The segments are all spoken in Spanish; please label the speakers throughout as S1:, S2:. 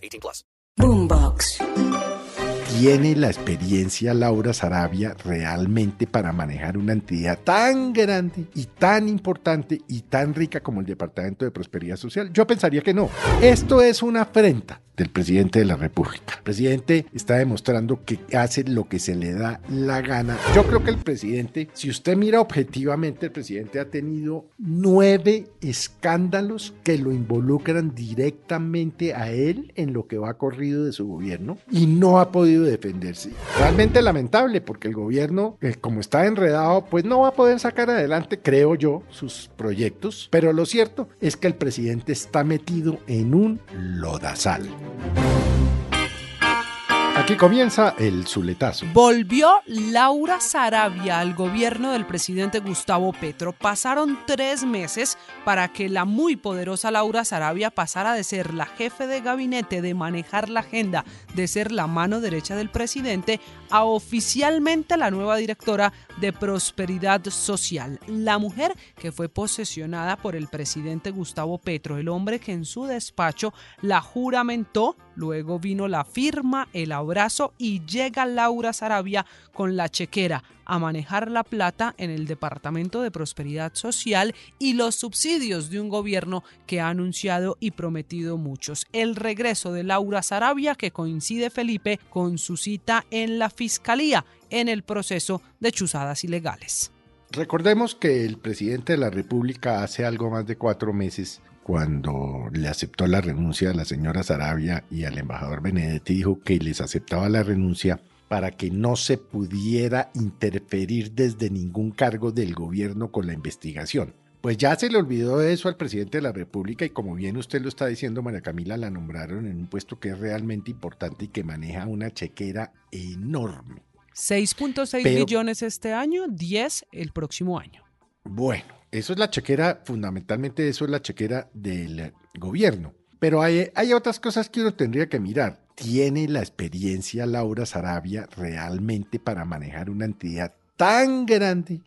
S1: 18 plus.
S2: Boombox.
S3: ¿Tiene la experiencia Laura Sarabia realmente para manejar una entidad tan grande y tan importante y tan rica como el Departamento de Prosperidad Social? Yo pensaría que no. Esto es una afrenta del presidente de la República. El presidente está demostrando que hace lo que se le da la gana. Yo creo que el presidente, si usted mira objetivamente, el presidente ha tenido nueve escándalos que lo involucran directamente a él en lo que va corrido de su gobierno y no ha podido defenderse. Realmente lamentable porque el gobierno, eh, como está enredado, pues no va a poder sacar adelante, creo yo, sus proyectos. Pero lo cierto es que el presidente está metido en un lodazal. Thank you. Aquí comienza el zuletazo.
S4: Volvió Laura Sarabia al gobierno del presidente Gustavo Petro. Pasaron tres meses para que la muy poderosa Laura Sarabia pasara de ser la jefe de gabinete, de manejar la agenda, de ser la mano derecha del presidente, a oficialmente la nueva directora de Prosperidad Social. La mujer que fue posesionada por el presidente Gustavo Petro, el hombre que en su despacho la juramentó, luego vino la firma, el abrazo y llega Laura Sarabia con la chequera a manejar la plata en el Departamento de Prosperidad Social y los subsidios de un gobierno que ha anunciado y prometido muchos. El regreso de Laura Sarabia que coincide Felipe con su cita en la Fiscalía en el proceso de chuzadas ilegales.
S3: Recordemos que el presidente de la República hace algo más de cuatro meses cuando le aceptó la renuncia a la señora Sarabia y al embajador Benedetti, dijo que les aceptaba la renuncia para que no se pudiera interferir desde ningún cargo del gobierno con la investigación. Pues ya se le olvidó eso al presidente de la República y como bien usted lo está diciendo, María Camila, la nombraron en un puesto que es realmente importante y que maneja una chequera enorme.
S4: 6.6 billones este año, 10 el próximo año.
S3: Bueno, eso es la chequera, fundamentalmente eso es la chequera del gobierno. Pero hay, hay otras cosas que uno tendría que mirar. ¿Tiene la experiencia Laura Sarabia realmente para manejar una entidad tan grande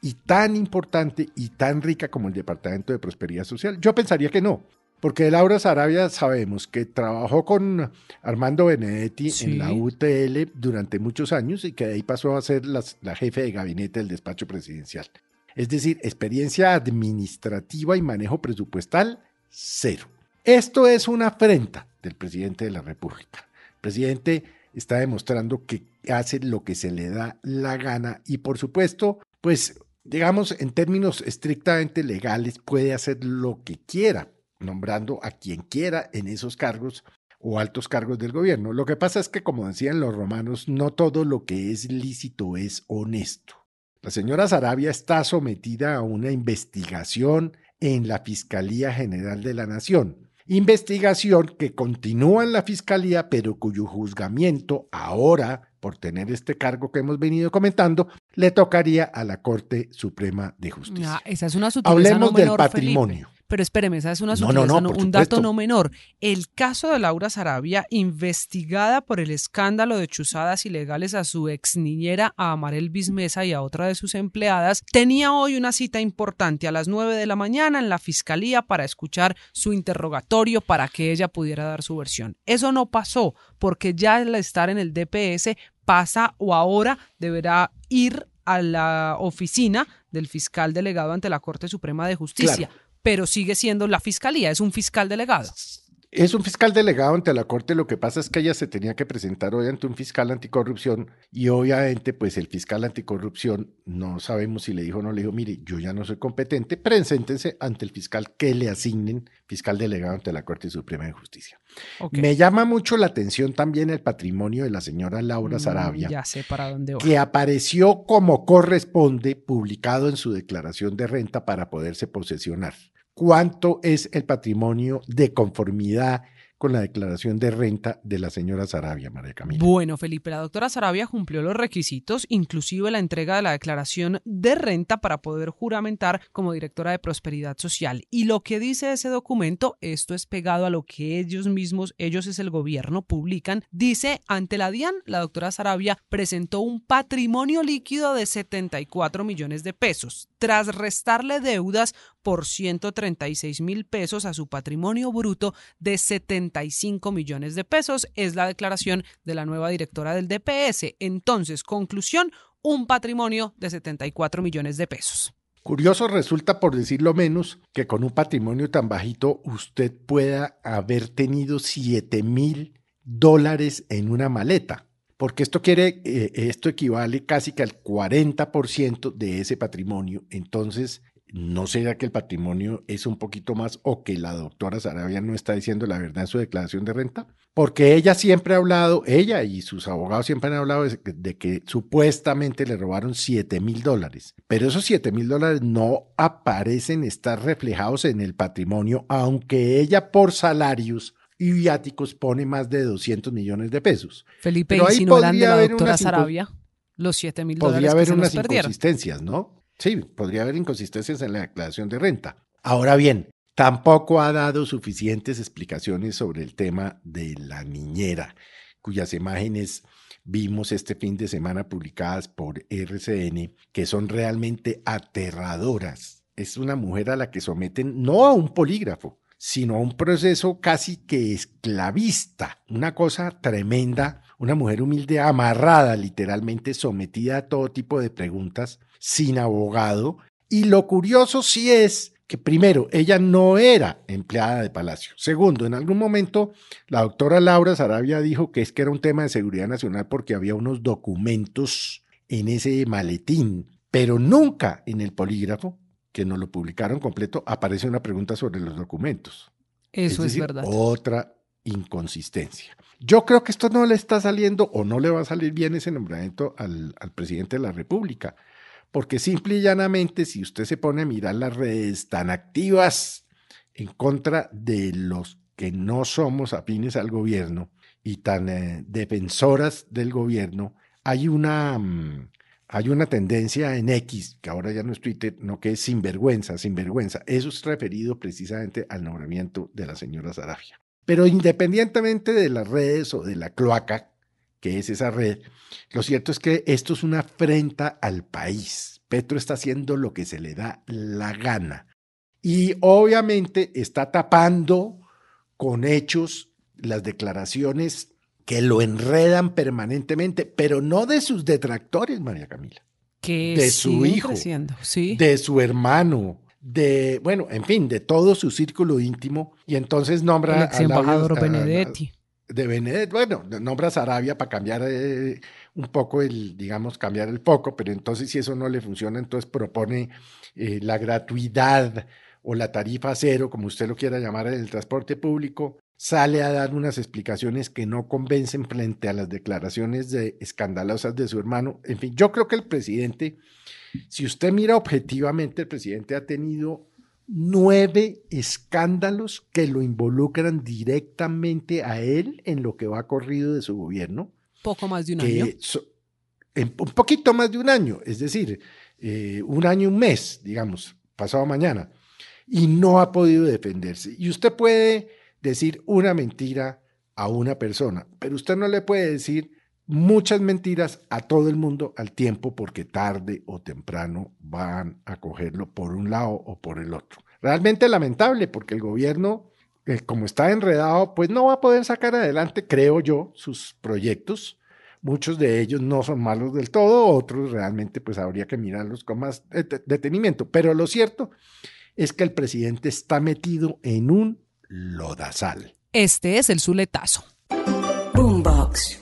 S3: y tan importante y tan rica como el Departamento de Prosperidad Social? Yo pensaría que no. Porque Laura Sarabia sabemos que trabajó con Armando Benedetti
S4: Sí.
S3: en la UTL durante muchos años y que de ahí pasó a ser las- la jefe de gabinete del despacho presidencial. Es decir, experiencia administrativa y manejo presupuestal, cero. Esto es una afrenta del presidente de la República. El presidente está demostrando que hace lo que se le da la gana y por supuesto, pues digamos en términos estrictamente legales puede hacer lo que quiera, nombrando a quien quiera en esos cargos o altos cargos del gobierno. Lo que pasa es que, como decían los romanos, no todo lo que es lícito es honesto. La señora Sarabia está sometida a una investigación en la Fiscalía General de la Nación. Investigación que continúa en la Fiscalía, pero cuyo juzgamiento ahora, por tener este cargo que hemos venido comentando, le tocaría a la Corte Suprema de Justicia.
S4: Ah, esa es una
S3: Hablemos
S4: no
S3: del patrimonio.
S4: Felipe. Pero espéreme, esa es una
S3: No,
S4: un dato no menor. El caso de Laura Sarabia, investigada por el escándalo de chuzadas ilegales a su ex niñera, a Amarel Bismesa y a otra de sus empleadas, tenía hoy una cita importante a las 9 de la mañana en la fiscalía para escuchar su interrogatorio para que ella pudiera dar su versión. Eso no pasó porque ya al estar en el DPS pasa o ahora deberá ir a la oficina del fiscal delegado ante la Corte Suprema de Justicia.
S3: Claro.
S4: Pero sigue siendo la fiscalía, es un fiscal delegado.
S3: Es un fiscal delegado ante la Corte, lo que pasa es que ella se tenía que presentar hoy ante un fiscal anticorrupción y obviamente pues el fiscal anticorrupción no sabemos si le dijo o no le dijo, mire, yo ya no soy competente, preséntense ante el fiscal que le asignen fiscal delegado ante la Corte Suprema de Justicia. Me llama mucho la atención también el patrimonio de la señora Laura
S4: Mm,
S3: Sarabia.
S4: Ya sé para dónde va.
S3: que apareció como corresponde publicado en su declaración de renta para poderse posesionar. ¿Cuánto es el patrimonio de conformidad con la declaración de renta de la señora Sarabia, María Camila?
S4: Bueno, Felipe, la doctora Sarabia cumplió los requisitos, inclusive la entrega de la declaración de renta para poder juramentar como directora de Prosperidad Social. Y lo que dice ese documento, esto es pegado a lo que ellos mismos, ellos es el gobierno, publican, dice, ante la DIAN, la doctora Sarabia presentó un patrimonio líquido de 74 millones de pesos, tras restarle deudas por 136 mil pesos a su patrimonio bruto de 75 millones de pesos. Es la declaración de la nueva directora del DPS. Entonces, conclusión, un patrimonio de 74 millones de pesos.
S3: Curioso resulta, por decirlo menos, que con un patrimonio tan bajito usted pueda haber tenido 7 mil dólares en una maleta, porque esto quiere, eh, esto equivale casi que al 40% de ese patrimonio. Entonces, ¿no será que el patrimonio es un poquito más o que la doctora Sarabia no está diciendo la verdad en su declaración de renta? Porque ella siempre ha hablado, ella y sus abogados siempre han hablado de, de que supuestamente le robaron 7 mil dólares, pero esos 7 mil dólares no aparecen estar reflejados en el patrimonio, aunque ella por salarios y viáticos pone más de 200 millones de pesos.
S4: Felipe,
S3: Pero ahí
S4: si no eran de
S3: podría
S4: la doctora Sarabia, los 7 mil dólares
S3: Podría
S4: que
S3: haber
S4: se nos
S3: unas inconsistencias, ¿no? Sí, podría haber inconsistencias en la declaración de renta. Ahora bien, tampoco ha dado suficientes explicaciones sobre el tema de la niñera, cuyas imágenes vimos este fin de semana publicadas por RCN, que son realmente aterradoras. Es una mujer a la que someten no a un polígrafo, sino a un proceso casi que esclavista, una cosa tremenda, una mujer humilde amarrada, literalmente sometida a todo tipo de preguntas, sin abogado. Y lo curioso sí es que primero, ella no era empleada de Palacio. Segundo, en algún momento la doctora Laura Sarabia dijo que es que era un tema de seguridad nacional porque había unos documentos en ese maletín, pero nunca en el polígrafo, que nos lo publicaron completo, aparece una pregunta sobre los documentos.
S4: Eso es,
S3: decir,
S4: verdad.
S3: Otra inconsistencia. Yo creo que esto no le está saliendo o no le va a salir bien ese nombramiento al, al presidente de la República, porque simple y llanamente, si usted se pone a mirar las redes tan activas en contra de los que no somos afines al gobierno y tan eh, defensoras del gobierno, hay una, mm, hay una tendencia en X, que ahora ya no es Twitter, no que es sinvergüenza, sinvergüenza. Eso es referido precisamente al nombramiento de la señora Sarabia. Pero independientemente de las redes o de la cloaca, que es esa red, lo cierto es que esto es una afrenta al país. Petro está haciendo lo que se le da la gana. Y obviamente está tapando con hechos las declaraciones que lo enredan permanentemente, pero no de sus detractores, María Camila,
S4: que
S3: de su hijo,
S4: sí.
S3: de su hermano, de, bueno, en fin, de todo su círculo íntimo, y entonces nombra
S4: el ex
S3: a
S4: embajador
S3: a-
S4: Benedetti.
S3: de Benedetti, bueno, nombra a Sarabia para cambiar eh, un poco el, digamos, cambiar el foco, pero entonces si eso no le funciona, entonces propone eh, la gratuidad o la tarifa cero, como usted lo quiera llamar, en el transporte público, sale a dar unas explicaciones que no convencen frente a las declaraciones de, escandalosas de su hermano. En fin, yo creo que el presidente, si usted mira objetivamente, el presidente ha tenido nueve escándalos que lo involucran directamente a él en lo que va corrido de su gobierno.
S4: Poco más de un año.
S3: so- en un poquito más de un año, es decir, eh, un año y un mes, digamos, pasado mañana, y no ha podido defenderse. Y usted puede decir una mentira a una persona, pero usted no le puede decir muchas mentiras a todo el mundo al tiempo porque tarde o temprano van a cogerlo por un lado o por el otro. Realmente lamentable porque el gobierno, eh, como está enredado, pues no va a poder sacar adelante, creo yo, sus proyectos. Muchos de ellos no son malos del todo, otros realmente pues habría que mirarlos con más de- detenimiento. Pero lo cierto es que el presidente está metido en un lodazal.
S4: Este es el Zuletazo.
S2: Boombox.